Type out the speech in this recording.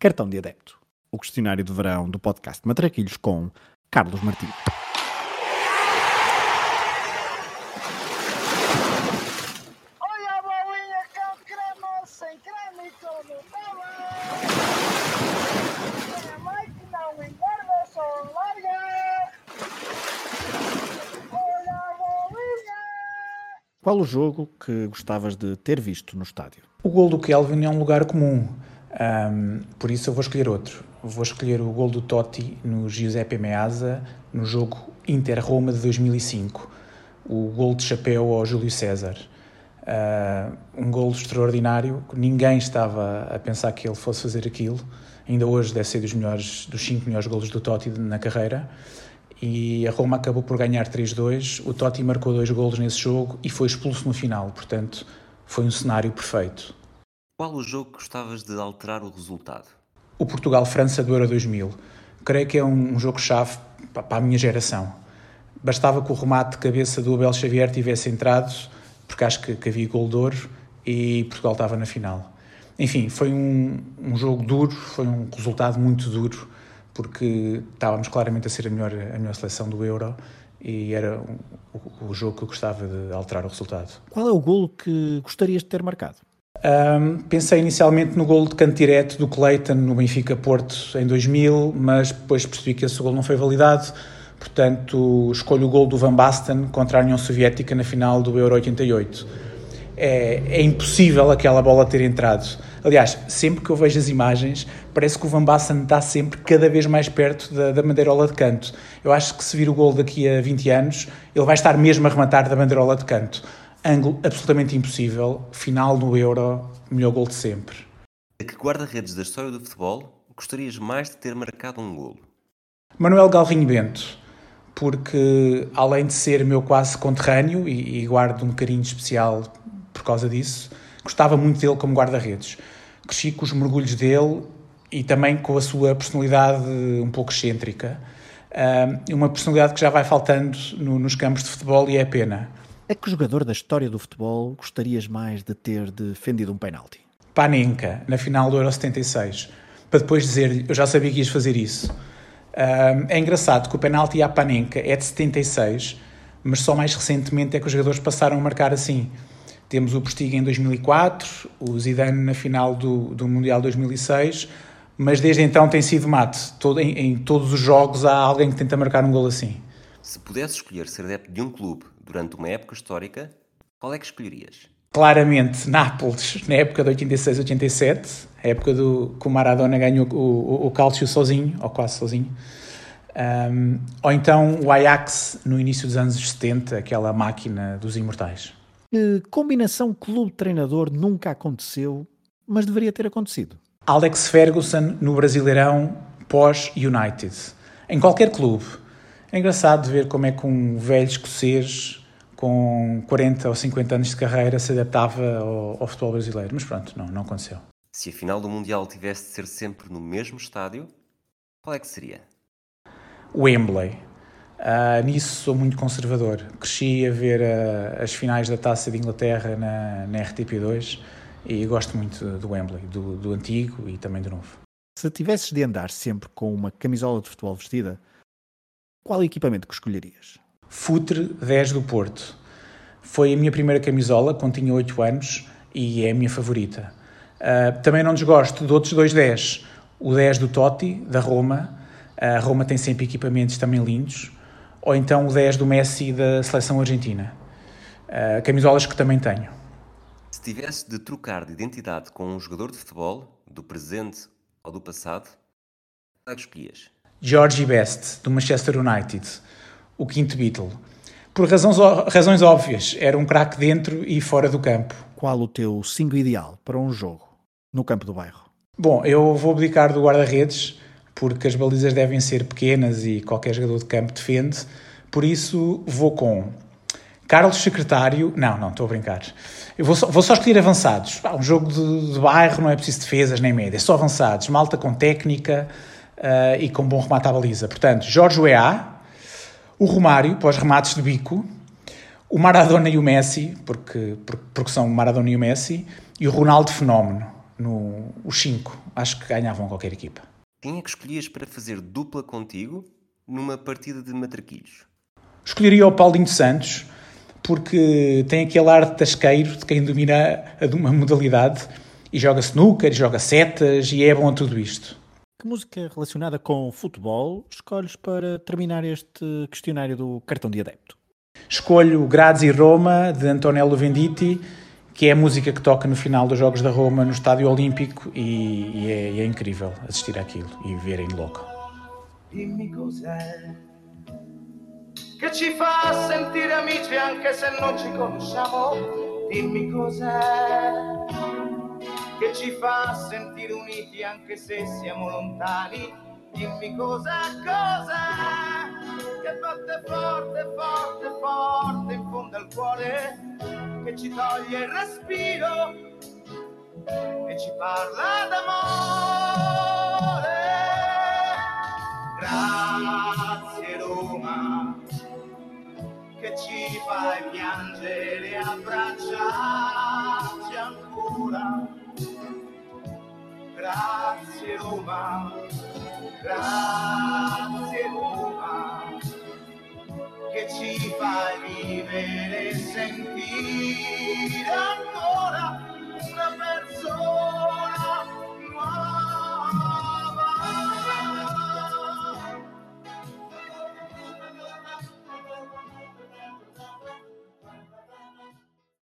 Cartão de Adepto, o questionário de verão do podcast Matraquilhos com Carlos Martins. Olha a bolinha com creme, sem creme e. A só larga. Olha a bolinha. Qual o jogo que gostavas de ter visto no estádio? O gol do Kelvin é um lugar comum, ahm, por isso eu vou escolher outro. Vou escolher o gol do Totti no Giuseppe Meazza no jogo Inter-Roma de 2005. O gol de chapéu ao Júlio César. Ah, um gol extraordinário, ninguém estava a pensar que ele fosse fazer aquilo. Ainda hoje deve ser dos melhores, dos cinco melhores golos do Totti na carreira. E a Roma acabou por ganhar 3-2. O Totti marcou dois golos nesse jogo e foi expulso no final. Portanto, foi um cenário perfeito. Qual o jogo que gostavas de alterar o resultado? O Portugal-França do Euro 2000. Creio que é um, jogo-chave pa- para a minha geração. Bastava que o remate de cabeça do Abel Xavier tivesse entrado, porque acho que, que havia gol de ouro e Portugal estava na final. Enfim, foi um, um jogo duro, foi um resultado muito duro, porque estávamos claramente a ser a melhor, a melhor seleção do Euro e era um- o, o jogo que eu gostava de alterar o resultado. Qual é o golo que gostarias de ter marcado? Um, pensei inicialmente no gol de canto direto do Clayton no Benfica Porto em 2000, mas depois percebi que esse gol não foi validado. Portanto, escolho o gol do Van Basten contra a União Soviética na final do Euro 88. É, é impossível aquela bola ter entrado. Aliás, sempre que eu vejo as imagens, parece que o Van Basten está sempre cada vez mais perto da, da bandeirola de canto. Eu acho que se vir o gol daqui a 20 anos, ele vai estar mesmo a rematar da bandeirola de canto. Ângulo absolutamente impossível. Final do Euro, melhor gol de sempre. A que guarda-redes da história do futebol gostarias mais de ter marcado um golo? Manuel Galrinho Bento, porque além de ser meu quase conterrâneo e, e guardo um carinho especial por causa disso, gostava muito dele como guarda-redes. Cresci com os mergulhos dele e também com a sua personalidade um pouco excêntrica. Ah, uma personalidade que já vai faltando no- nos campos de futebol e é pena. A que jogador da história do futebol gostarias mais de ter defendido um penalti? Panenka, na final do Euro 76, para depois dizer-lhe, eu já sabia que ias fazer isso. Ahm, é engraçado que o penalti à Panenka é de 76, mas só mais recentemente é que os jogadores passaram a marcar assim. Temos o Postiga em 2004, o Zidane na final do, do Mundial 2006, mas desde então tem sido mate. Todo, em, em todos os jogos há alguém que tenta marcar um gol assim. Se pudesse escolher ser adepto de um clube durante uma época histórica, qual é que escolherias? claramente Nápoles na época de 86-87, a época do que o Maradona ganhou o, o, o Calcio sozinho, ou quase sozinho. Um, ou então o Ajax no início dos anos 70, aquela máquina dos imortais. Que combinação clube-treinador nunca aconteceu, mas deveria ter acontecido? Alex Ferguson no Brasileirão pós-United. Em qualquer clube. É engraçado de ver como é que um velho escocês com 40 ou 50 anos de carreira se adaptava ao, ao futebol brasileiro. Mas pronto, não, não aconteceu. Se a final do Mundial tivesse de ser sempre no mesmo estádio, qual é que seria? Wembley. Ah, nisso sou muito conservador. Cresci a ver ah, as finais da Taça de Inglaterra na, na RTP2 e gosto muito do Wembley, do, do antigo e também do novo. Se tivesses de andar sempre com uma camisola de futebol vestida, qual equipamento que escolherias? Futre 10 do Porto. Foi a minha primeira camisola quando tinha 8 anos e é a minha favorita. Ah, também não desgosto de outros dois 10. O 10 do Totti, da Roma. A Roma tem sempre equipamentos também lindos. Ou então o 10 do Messi da seleção argentina. Ah, camisolas que também tenho. Se tivesse de trocar de identidade com um jogador de futebol, do presente ou do passado, qual é que escolhias? Georgie Best, do Manchester United, o quinto Beatle. Por razões, razões óbvias, era um craque dentro e fora do campo. Qual o teu 5 ideal para um jogo no campo do bairro? Bom, eu vou abdicar do guarda-redes, porque as balizas devem ser pequenas e qualquer jogador de campo defende. Por isso, vou com Carlos Secretário. Não, não, estou a brincar. Eu vou só, vou só escolher avançados. Pá, um jogo de, de bairro não é preciso defesas nem médias, só avançados. Malta com técnica ah, e com bom remate à baliza. Portanto, Jorge Weah, o Romário, para os remates de bico, o Maradona e o Messi, porque, porque, são o Maradona e o Messi, e o Ronaldo Fenómeno, no, os cinco, acho que ganhavam qualquer equipa. Quem é que escolhias para fazer dupla contigo numa partida de matraquilhos? Escolheria o Paulinho Santos, porque tem aquele ar de tasqueiro de quem domina uma modalidade e joga snooker, joga setas e é bom a tudo isto. Que música relacionada com futebol escolhes para terminar este questionário do cartão de adepto? Escolho Grazi Roma, de Antonello Venditti, que é a música que toca no final dos Jogos da Roma no Estádio Olímpico e, e, é, e é, incrível assistir àquilo e ver em loco. Dimmi cos'è che ci fa sentire amici anche se non ci conosciamo. Dimmi cos'è che ci fa sentire uniti anche se siamo lontani. Dimmi cosa, cosa che batte forte, forte, forte in fondo al cuore, che ci toglie il respiro e ci parla d'amore. Grazie Roma, che ci fai piangere e abbracciarci Grazie Roma, grazie Roma, che ci fai vivere e sentire